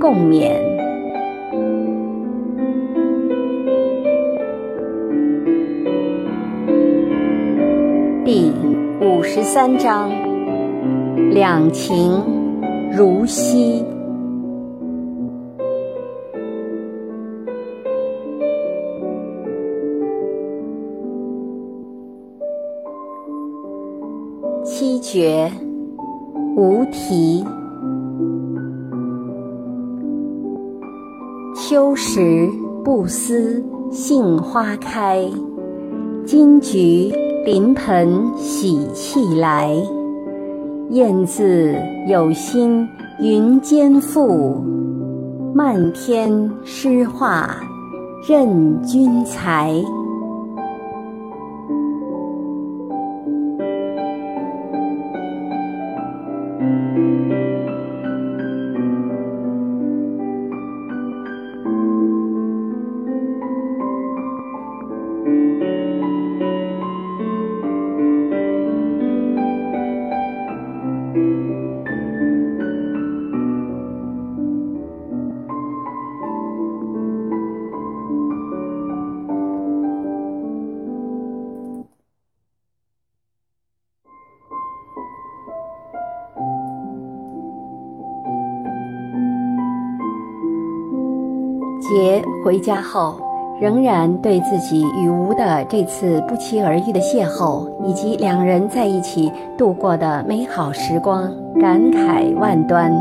共勉。第五十三章：两情如昔。七绝，无题。秋时不思杏花开，金菊临盆喜气来。燕子有心云间赋，漫天诗画任君裁。杰回家后，仍然对自己与吴的这次不期而遇的邂逅，以及两人在一起度过的美好时光感慨万端。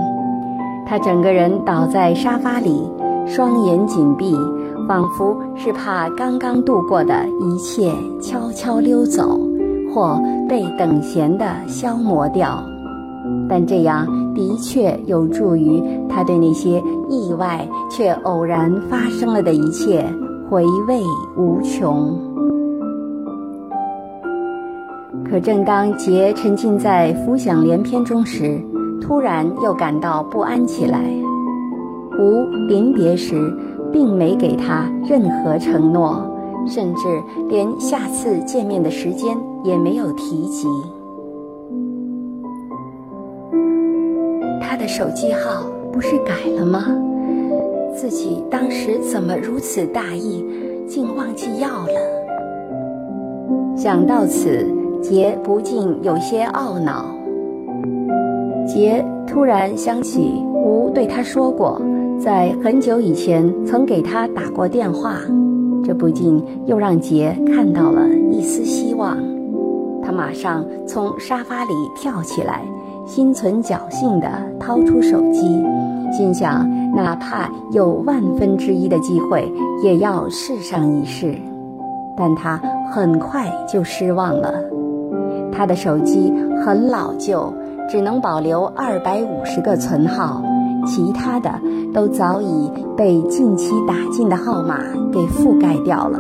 他整个人倒在沙发里，双眼紧闭，仿佛是怕刚刚度过的一切悄悄溜走，或被等闲的消磨掉。但这样的确有助于他对那些意外却偶然发生了的一切回味无穷。可正当杰沉浸在浮想联翩中时，突然又感到不安起来。吴临别时并没给他任何承诺，甚至连下次见面的时间也没有提及。手机号不是改了吗？自己当时怎么如此大意，竟忘记要了？想到此，杰不禁有些懊恼。杰突然想起吴对他说过，在很久以前曾给他打过电话，这不禁又让杰看到了一丝希望。他马上从沙发里跳起来。心存侥幸地掏出手机，心想：哪怕有万分之一的机会，也要试上一试。但他很快就失望了。他的手机很老旧，只能保留二百五十个存号，其他的都早已被近期打进的号码给覆盖掉了。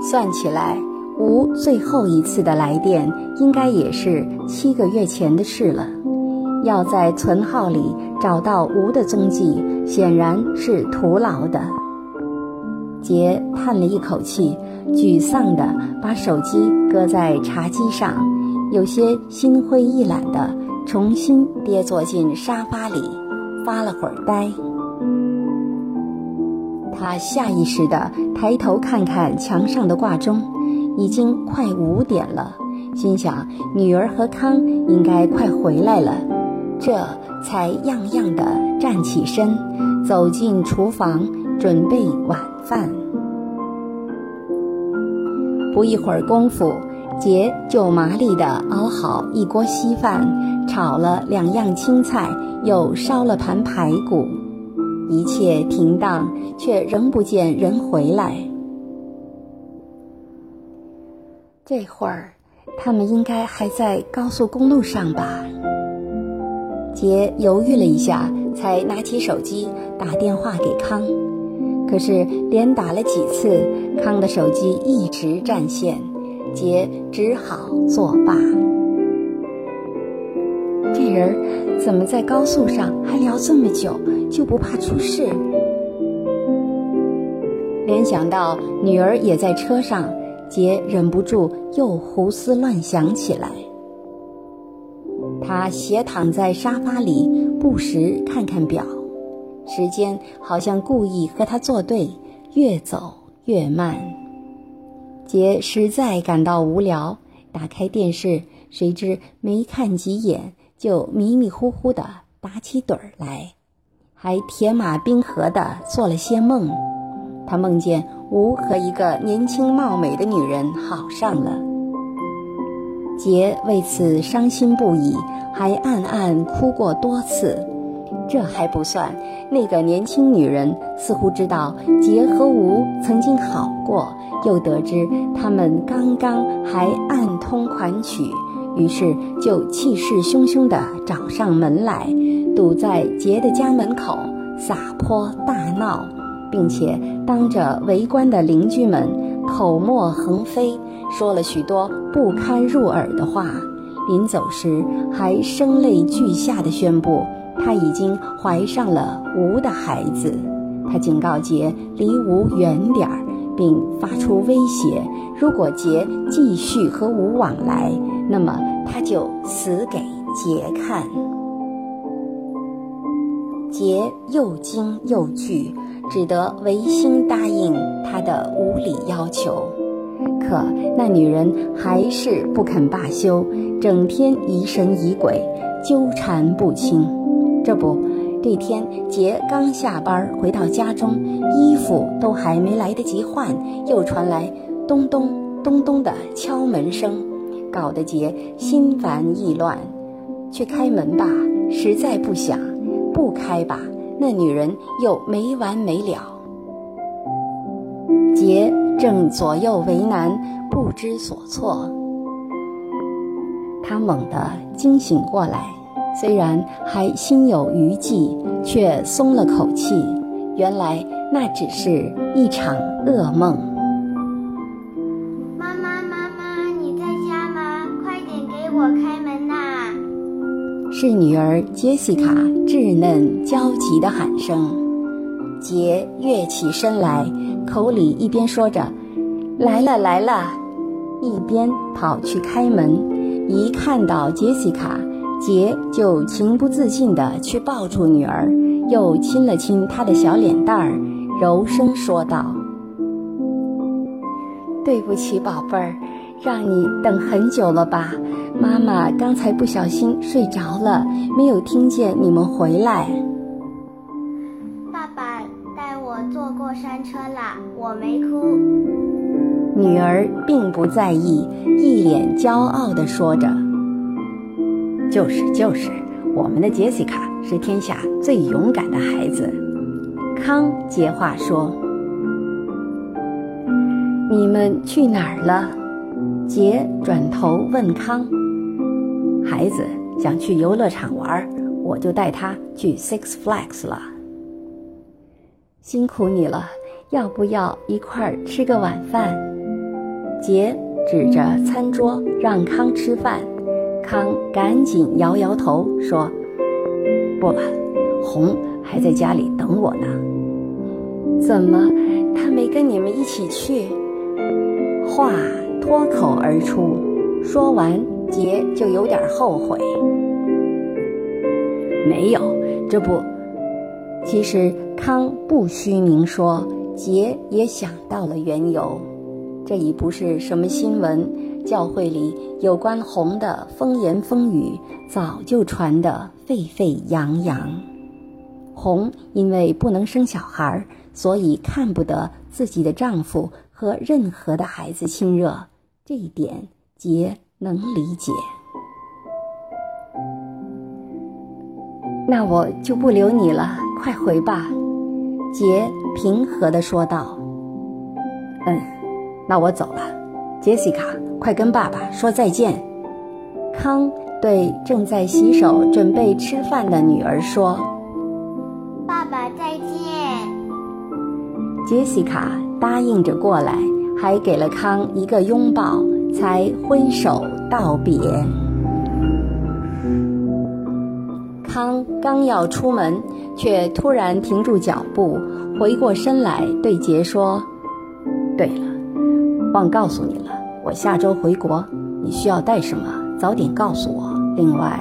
算起来。吴最后一次的来电，应该也是七个月前的事了。要在存号里找到吴的踪迹，显然是徒劳的。杰叹了一口气，沮丧地把手机搁在茶几上，有些心灰意懒地重新跌坐进沙发里，发了会儿呆。他下意识地抬头看看墙上的挂钟。已经快五点了，心想女儿和康应该快回来了，这才样样的站起身，走进厨房准备晚饭。不一会儿功夫，杰就麻利的熬好一锅稀饭，炒了两样青菜，又烧了盘排骨，一切停当，却仍不见人回来。这会儿，他们应该还在高速公路上吧？杰犹豫了一下，才拿起手机打电话给康。可是连打了几次，康的手机一直占线，杰只好作罢。这人怎么在高速上还聊这么久，就不怕出事？联想到女儿也在车上，杰忍不住又胡思乱想起来。他斜躺在沙发里，不时看看表，时间好像故意和他作对，越走越慢。杰实在感到无聊，打开电视，谁知没看几眼，就迷迷糊糊的打起盹儿来，还铁马冰河的做了些梦。他梦见吴和一个年轻貌美的女人好上了，杰为此伤心不已。还暗暗哭过多次，这还不算。那个年轻女人似乎知道杰和吴曾经好过，又得知他们刚刚还暗通款曲，于是就气势汹汹地找上门来，堵在杰的家门口撒泼大闹，并且当着围观的邻居们口沫横飞，说了许多不堪入耳的话。临走时，还声泪俱下地宣布，他已经怀上了吴的孩子。他警告杰离吴远点儿，并发出威胁：如果杰继续和吴往来，那么他就死给杰看。杰又惊又惧，只得违心答应他的无理要求。可那女人还是不肯罢休，整天疑神疑鬼，纠缠不清。这不，这天杰刚下班回到家中，衣服都还没来得及换，又传来咚咚咚咚的敲门声，搞得杰心烦意乱。去开门吧，实在不想；不开吧，那女人又没完没了。杰。正左右为难，不知所措。他猛地惊醒过来，虽然还心有余悸，却松了口气。原来那只是一场噩梦。是女儿杰西卡稚嫩焦急的喊声。杰跃起身来。口里一边说着“来了来了”，一边跑去开门。一看到杰西卡，杰就情不自禁地去抱住女儿，又亲了亲她的小脸蛋儿，柔声说道：“对不起，宝贝儿，让你等很久了吧？妈妈刚才不小心睡着了，没有听见你们回来。”爸爸带我坐过山车啦，我没哭。女儿并不在意，一脸骄傲地说着：“就是就是，我们的杰西卡是天下最勇敢的孩子。”康接话说：“你们去哪儿了？”杰转头问康：“孩子想去游乐场玩，我就带他去 Six Flags 了。”辛苦你了，要不要一块儿吃个晚饭？杰指着餐桌让康吃饭，康赶紧摇摇头说：“不了，红还在家里等我呢。”怎么，他没跟你们一起去？话脱口而出，说完杰就有点后悔。没有，这不。其实康不需明说，杰也想到了缘由。这已不是什么新闻，教会里有关红的风言风语早就传得沸沸扬扬。红因为不能生小孩，所以看不得自己的丈夫和任何的孩子亲热，这一点杰能理解。那我就不留你了。快回吧，杰平和地说道。“嗯，那我走了。”杰西卡，快跟爸爸说再见。康对正在洗手准备吃饭的女儿说：“爸爸再见。”杰西卡答应着过来，还给了康一个拥抱，才挥手道别。康刚要出门，却突然停住脚步，回过身来对杰说：“对了，忘告诉你了，我下周回国，你需要带什么，早点告诉我。另外，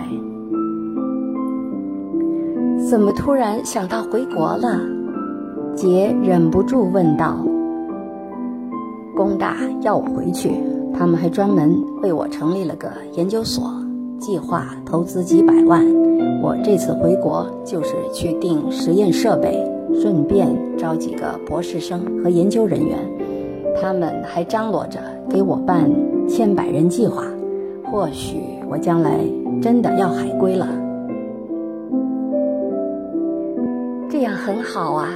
怎么突然想到回国了？”杰忍不住问道：“工大要我回去，他们还专门为我成立了个研究所，计划投资几百万。”我这次回国就是去订实验设备，顺便招几个博士生和研究人员。他们还张罗着给我办千百人计划。或许我将来真的要海归了。这样很好啊！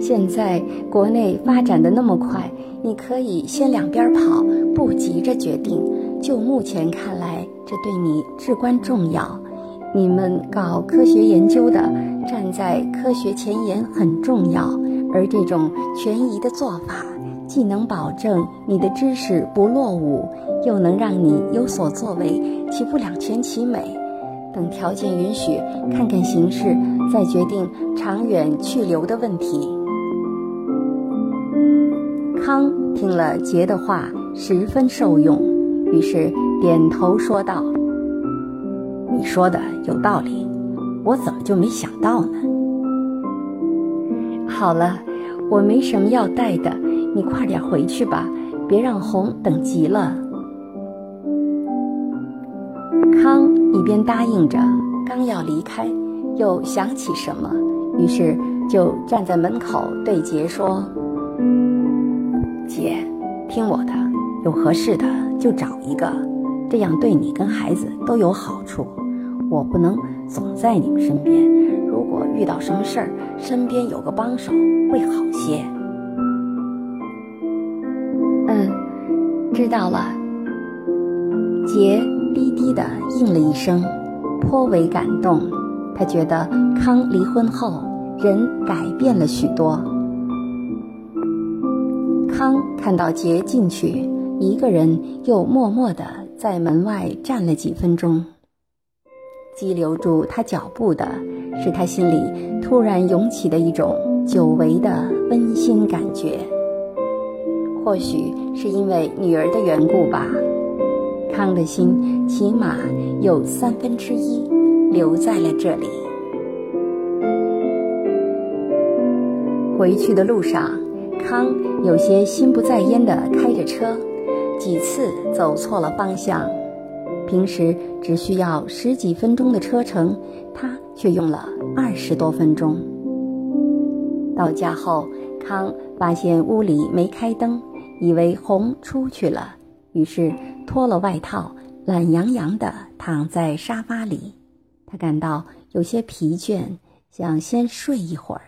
现在国内发展的那么快，你可以先两边跑，不急着决定。就目前看来，这对你至关重要。你们搞科学研究的，站在科学前沿很重要，而这种权宜的做法，既能保证你的知识不落伍，又能让你有所作为，岂不两全其美？等条件允许，看看形势，再决定长远去留的问题。康听了杰的话，十分受用，于是点头说道。你说的有道理，我怎么就没想到呢？好了，我没什么要带的，你快点回去吧，别让红等急了。康一边答应着，刚要离开，又想起什么，于是就站在门口对杰说：“姐，听我的，有合适的就找一个，这样对你跟孩子都有好处。”我不能总在你们身边，如果遇到什么事儿，身边有个帮手会好些。嗯，知道了。杰低低的应了一声，颇为感动。他觉得康离婚后人改变了许多。康看到杰进去，一个人又默默的在门外站了几分钟。激留住他脚步的，是他心里突然涌起的一种久违的温馨感觉。或许是因为女儿的缘故吧，康的心起码有三分之一留在了这里。回去的路上，康有些心不在焉地开着车，几次走错了方向。平时只需要十几分钟的车程，他却用了二十多分钟。到家后，康发现屋里没开灯，以为红出去了，于是脱了外套，懒洋洋地躺在沙发里。他感到有些疲倦，想先睡一会儿。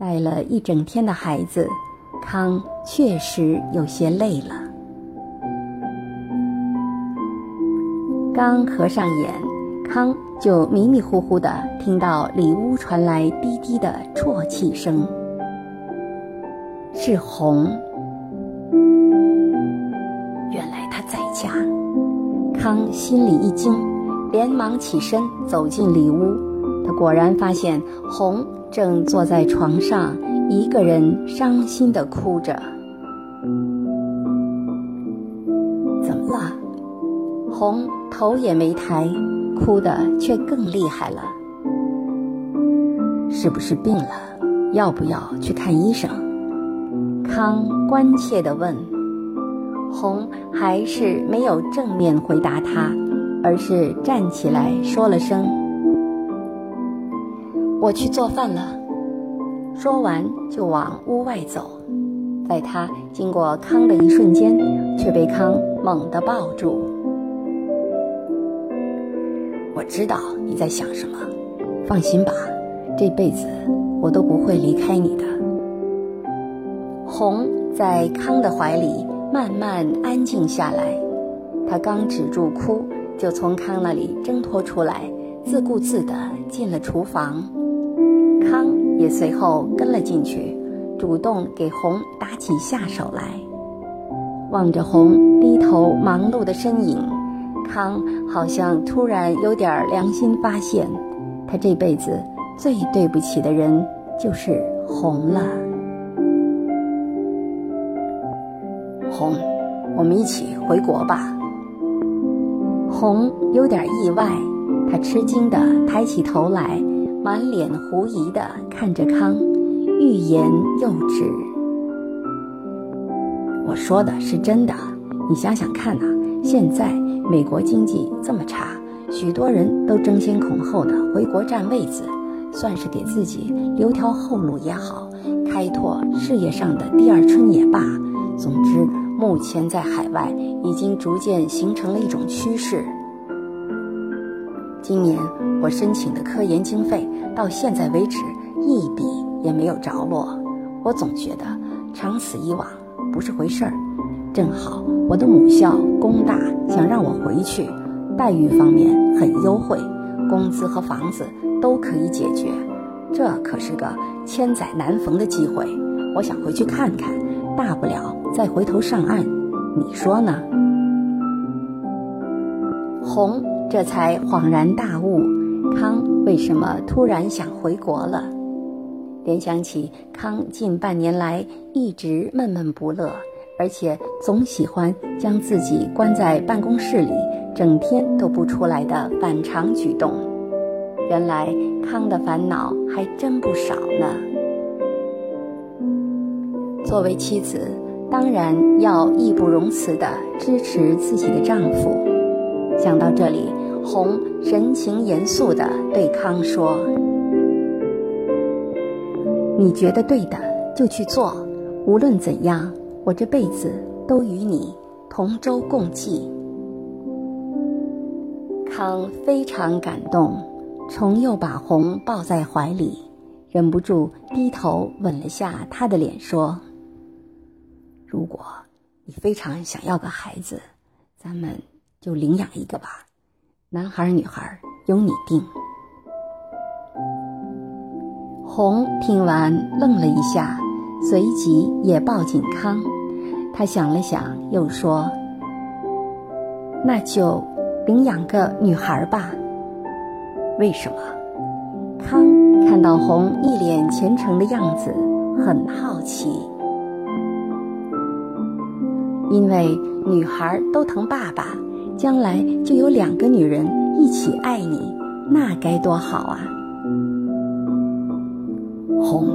带了一整天的孩子，康确实有些累了。刚合上眼，康就迷迷糊糊的听到里屋传来低低的啜泣声。是红，原来他在家。康心里一惊，连忙起身走进里屋。他果然发现红正坐在床上，一个人伤心的哭着。怎么了，红？头也没抬，哭的却更厉害了。是不是病了？要不要去看医生？康关切的问。红还是没有正面回答他，而是站起来说了声：“我去做饭了。”说完就往屋外走。在他经过康的一瞬间，却被康猛地抱住。我知道你在想什么，放心吧，这辈子我都不会离开你的。红在康的怀里慢慢安静下来，他刚止住哭，就从康那里挣脱出来，自顾自地进了厨房。康也随后跟了进去，主动给红打起下手来。望着红低头忙碌的身影，康好像突然有点良心发现，他这辈子最对不起的人就是红了。红，我们一起回国吧。红有点意外，他吃惊地抬起头来，满脸狐疑地看着康，欲言又止。我说的是真的，你想想看呐，现在美国经济这么差，许多人都争先恐后的回国占位子，算是给自己留条后路也好，开拓事业上的第二春也罢，总之。目前在海外已经逐渐形成了一种趋势。今年我申请的科研经费到现在为止一笔也没有着落，我总觉得长此以往不是回事儿。正好我的母校工大想让我回去，待遇方面很优惠，工资和房子都可以解决，这可是个千载难逢的机会，我想回去看看。大不了再回头上岸，你说呢？红这才恍然大悟，康为什么突然想回国了？联想起康近半年来一直闷闷不乐，而且总喜欢将自己关在办公室里，整天都不出来的反常举动，原来康的烦恼还真不少呢。作为妻子，当然要义不容辞地支持自己的丈夫。想到这里，红神情严肃地对康说：“你觉得对的就去做，无论怎样，我这辈子都与你同舟共济。”康非常感动，重又把红抱在怀里，忍不住低头吻了下她的脸，说。如果你非常想要个孩子，咱们就领养一个吧，男孩女孩由你定。红听完愣了一下，随即也抱紧康。他想了想，又说：“那就领养个女孩吧。”为什么？康看到红一脸虔诚的样子，很好奇。因为女孩都疼爸爸，将来就有两个女人一起爱你，那该多好啊！红，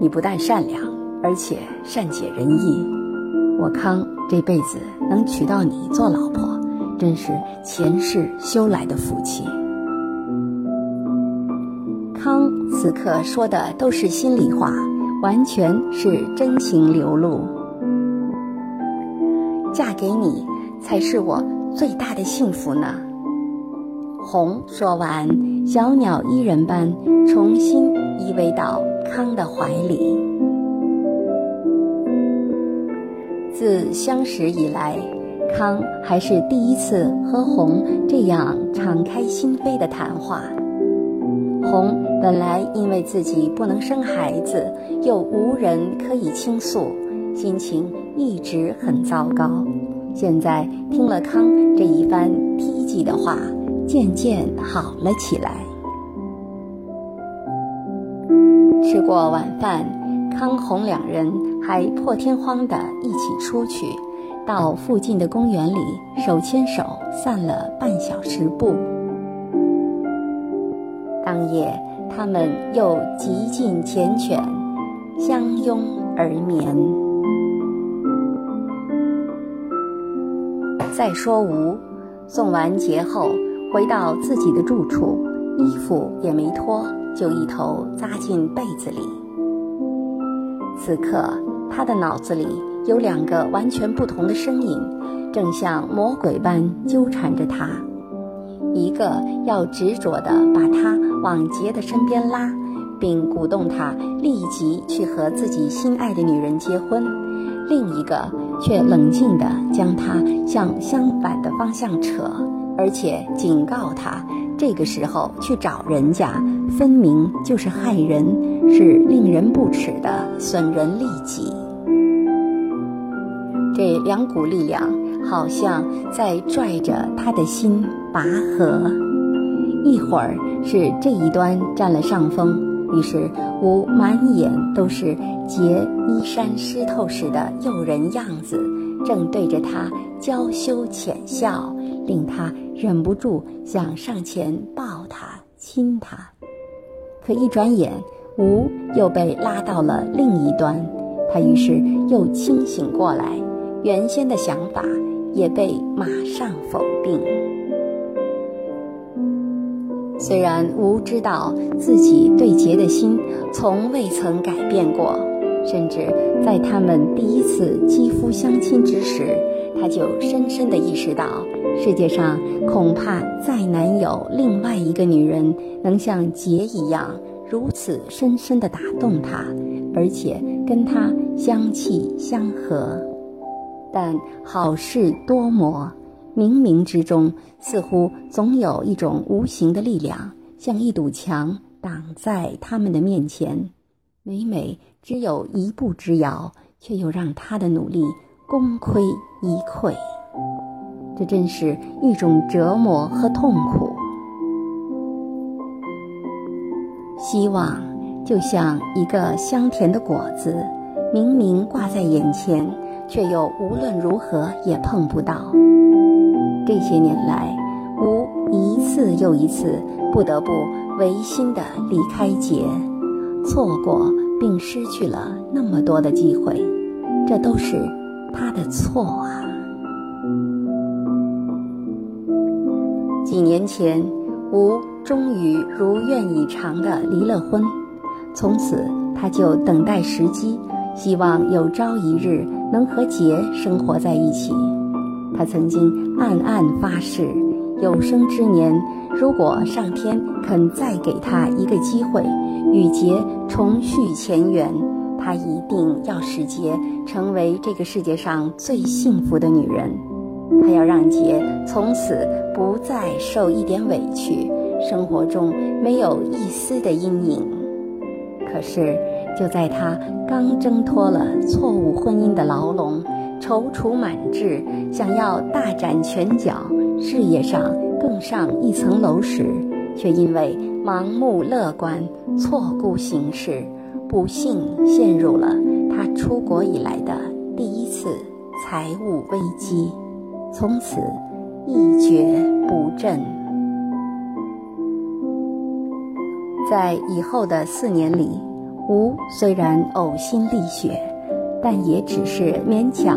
你不但善良，而且善解人意。我康这辈子能娶到你做老婆，真是前世修来的福气。康此刻说的都是心里话，完全是真情流露。嫁给你才是我最大的幸福呢。红说完，小鸟依人般重新依偎到康的怀里。自相识以来，康还是第一次和红这样敞开心扉的谈话。红本来因为自己不能生孩子，又无人可以倾诉。心情一直很糟糕，现在听了康这一番梯级的话，渐渐好了起来。吃过晚饭，康红两人还破天荒的一起出去，到附近的公园里手牵手散了半小时步。当夜，他们又极尽缱绻，相拥而眠。再说吴，送完节后回到自己的住处，衣服也没脱，就一头扎进被子里。此刻，他的脑子里有两个完全不同的声音，正像魔鬼般纠缠着他。一个要执着地把他往杰的身边拉，并鼓动他立即去和自己心爱的女人结婚；另一个。却冷静地将他向相反的方向扯，而且警告他，这个时候去找人家，分明就是害人，是令人不齿的损人利己。这两股力量好像在拽着他的心拔河，一会儿是这一端占了上风，于是吾满眼都是结衣衫湿透时的诱人样子，正对着他娇羞浅笑，令他忍不住想上前抱他亲他。可一转眼，吾又被拉到了另一端，他于是又清醒过来。原先的想法也被马上否定。虽然吴知道自己对杰的心从未曾改变过，甚至在他们第一次肌肤相亲之时，他就深深地意识到，世界上恐怕再难有另外一个女人能像杰一样如此深深地打动他，而且跟他相契相合。但好事多磨，冥冥之中似乎总有一种无形的力量，像一堵墙挡在他们的面前，每每只有一步之遥，却又让他的努力功亏一篑。这真是一种折磨和痛苦。希望就像一个香甜的果子，明明挂在眼前。却又无论如何也碰不到。这些年来，吾一次又一次不得不违心的离开杰，错过并失去了那么多的机会，这都是他的错啊！几年前，吾终于如愿以偿的离了婚，从此他就等待时机。希望有朝一日能和杰生活在一起。他曾经暗暗发誓，有生之年，如果上天肯再给他一个机会，与杰重续前缘，他一定要使杰成为这个世界上最幸福的女人。他要让杰从此不再受一点委屈，生活中没有一丝的阴影。可是。就在他刚挣脱了错误婚姻的牢笼，踌躇满志，想要大展拳脚，事业上更上一层楼时，却因为盲目乐观、错估形势，不幸陷入了他出国以来的第一次财务危机，从此一蹶不振。在以后的四年里。吴虽然呕心沥血，但也只是勉强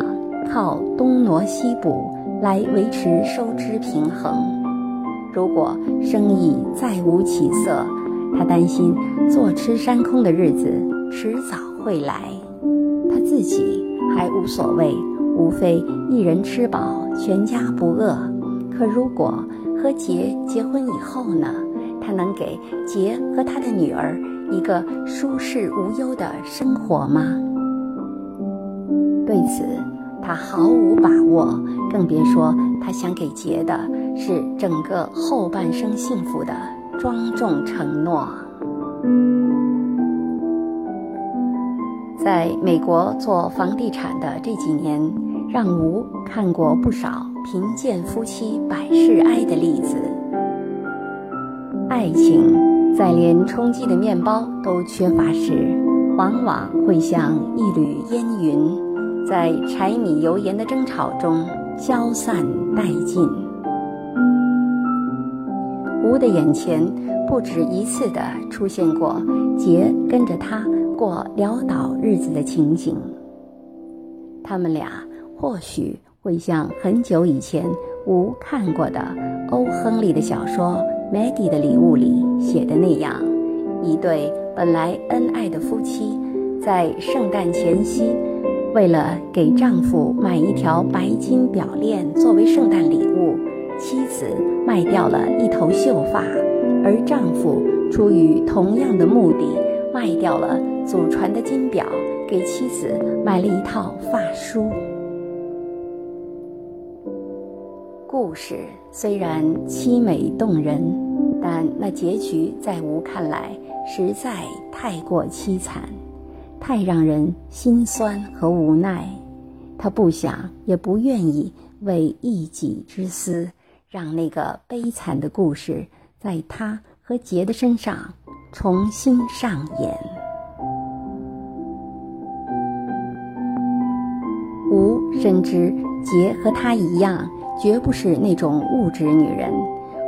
靠东挪西补来维持收支平衡。如果生意再无起色，他担心坐吃山空的日子迟早会来。他自己还无所谓，无非一人吃饱，全家不饿。可如果和杰结婚以后呢？他能给杰和他的女儿。一个舒适无忧的生活吗？对此，他毫无把握，更别说他想给杰的是整个后半生幸福的庄重承诺。在美国做房地产的这几年，让吴看过不少贫贱夫妻百事哀的例子，爱情。在连充饥的面包都缺乏时，往往会像一缕烟云，在柴米油盐的争吵中消散殆尽。吴的眼前不止一次地出现过杰跟着他过潦倒日子的情景。他们俩或许会像很久以前吴看过的欧·亨利的小说。Maggie 的礼物里写的那样，一对本来恩爱的夫妻，在圣诞前夕，为了给丈夫买一条白金表链作为圣诞礼物，妻子卖掉了一头秀发，而丈夫出于同样的目的，卖掉了祖传的金表，给妻子买了一套发梳。故事虽然凄美动人，但那结局在吴看来实在太过凄惨，太让人心酸和无奈。他不想也不愿意为一己之私，让那个悲惨的故事在他和杰的身上重新上演。吴深知杰和他一样。绝不是那种物质女人，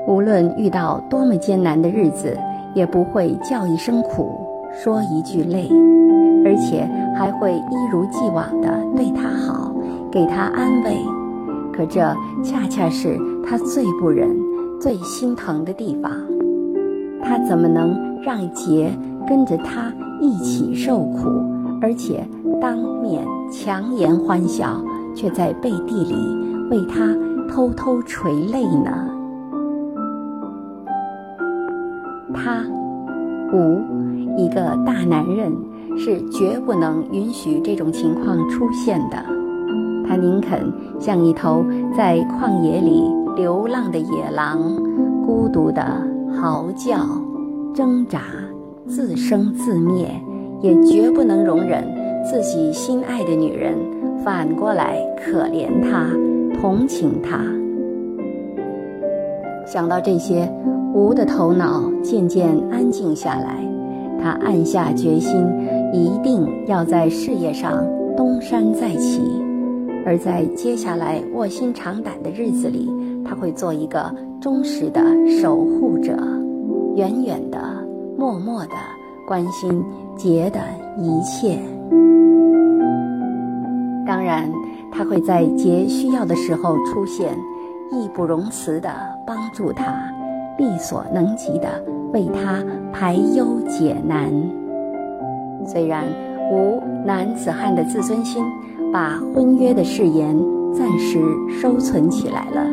无论遇到多么艰难的日子，也不会叫一声苦，说一句累，而且还会一如既往地对她好，给她安慰。可这恰恰是他最不忍、最心疼的地方。他怎么能让杰跟着他一起受苦，而且当面强颜欢笑，却在背地里为他？偷偷垂泪呢。他，无，一个大男人，是绝不能允许这种情况出现的。他宁肯像一头在旷野里流浪的野狼，孤独地嚎叫、挣扎、自生自灭，也绝不能容忍自己心爱的女人反过来可怜他。同情他。想到这些，吴的头脑渐渐安静下来。他暗下决心，一定要在事业上东山再起。而在接下来卧薪尝胆的日子里，他会做一个忠实的守护者，远远的、默默的关心杰的一切。当然。他会在杰需要的时候出现，义不容辞的帮助他，力所能及地为他排忧解难。虽然无男子汉的自尊心把婚约的誓言暂时收存起来了，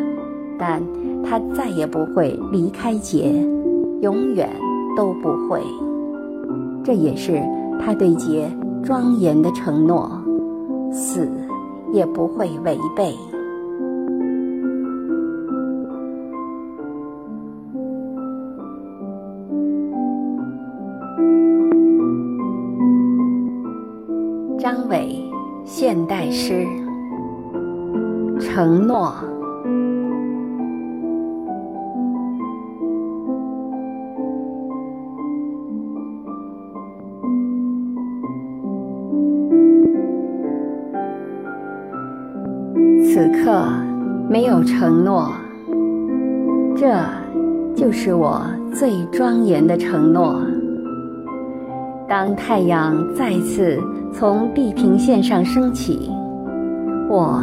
但他再也不会离开杰，永远都不会。这也是他对杰庄严的承诺：死。也不会违背。承诺。此刻没有承诺，这就是我最庄严的承诺。当太阳再次从地平线上升起，我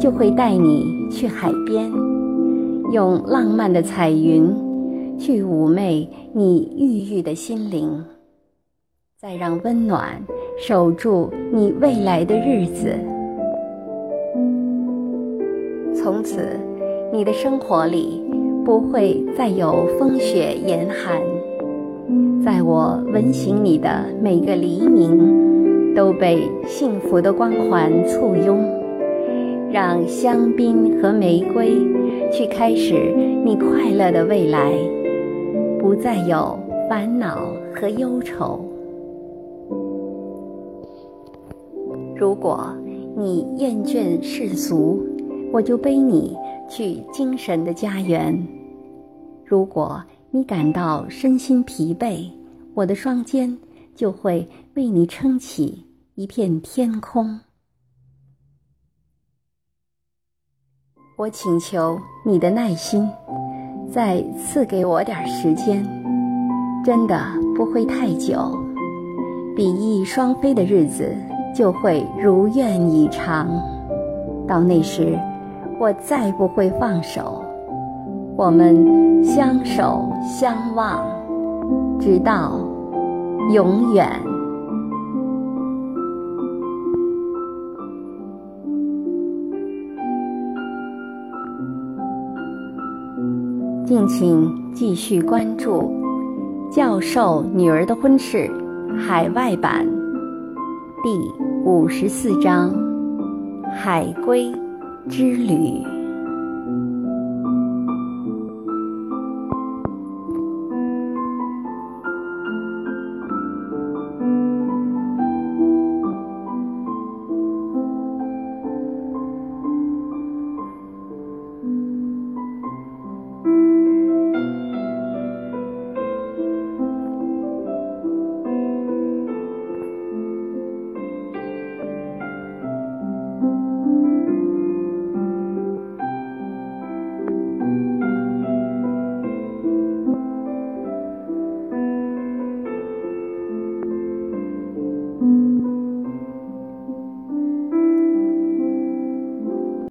就会带你去海边，用浪漫的彩云去妩媚你郁郁的心灵，再让温暖守住你未来的日子。从此，你的生活里不会再有风雪严寒。在我吻醒你的每个黎明，都被幸福的光环簇拥，让香槟和玫瑰去开始你快乐的未来，不再有烦恼和忧愁。如果你厌倦世俗，我就背你去精神的家园。如果你感到身心疲惫，我的双肩就会为你撑起一片天空。我请求你的耐心，再赐给我点时间，真的不会太久。比翼双飞的日子就会如愿以偿。到那时。我再不会放手，我们相守相望，直到永远。敬请继续关注《教授女儿的婚事》海外版第五十四章《海归》。之旅。